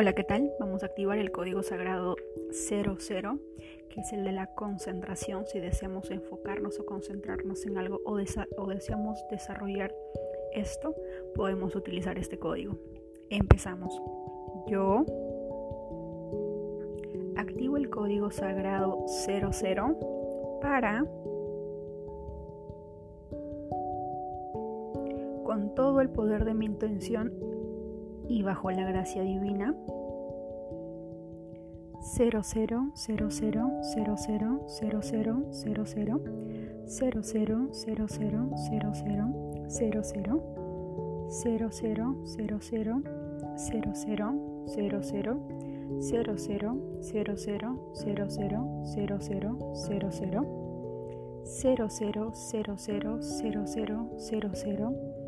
Hola, ¿qué tal? Vamos a activar el código sagrado 00, que es el de la concentración, si deseamos enfocarnos o concentrarnos en algo o, deseamos desarrollar esto, podemos utilizar este código. Empezamos. Yo activo el código sagrado 00 para con todo el poder de mi intención y bajo la gracia divina 000000000000000000000000000000000000000000000000000000000000000000000000000000000000000000000000000000000000000000000000000000000000000000000000000000000000000000000000000000000000000000000000000000000000000000000000000000000000000000000000000000000000000000000000000000000000000000000000000000000000000000000000000000000000000000000000000000000000000000000000000000000000000000000000000000000000000000000000000000000000000000000000000000000000000000000000000000000000000000000000000000000000000000000000000000000000000000000000000000000000000000000000000000000000000000000000000000000000000000000000000000000000000000000000000000000000000000000000000000000000000000000000000000000000000000000000000000000000000000000000000000000000000000000000000000000000000000000000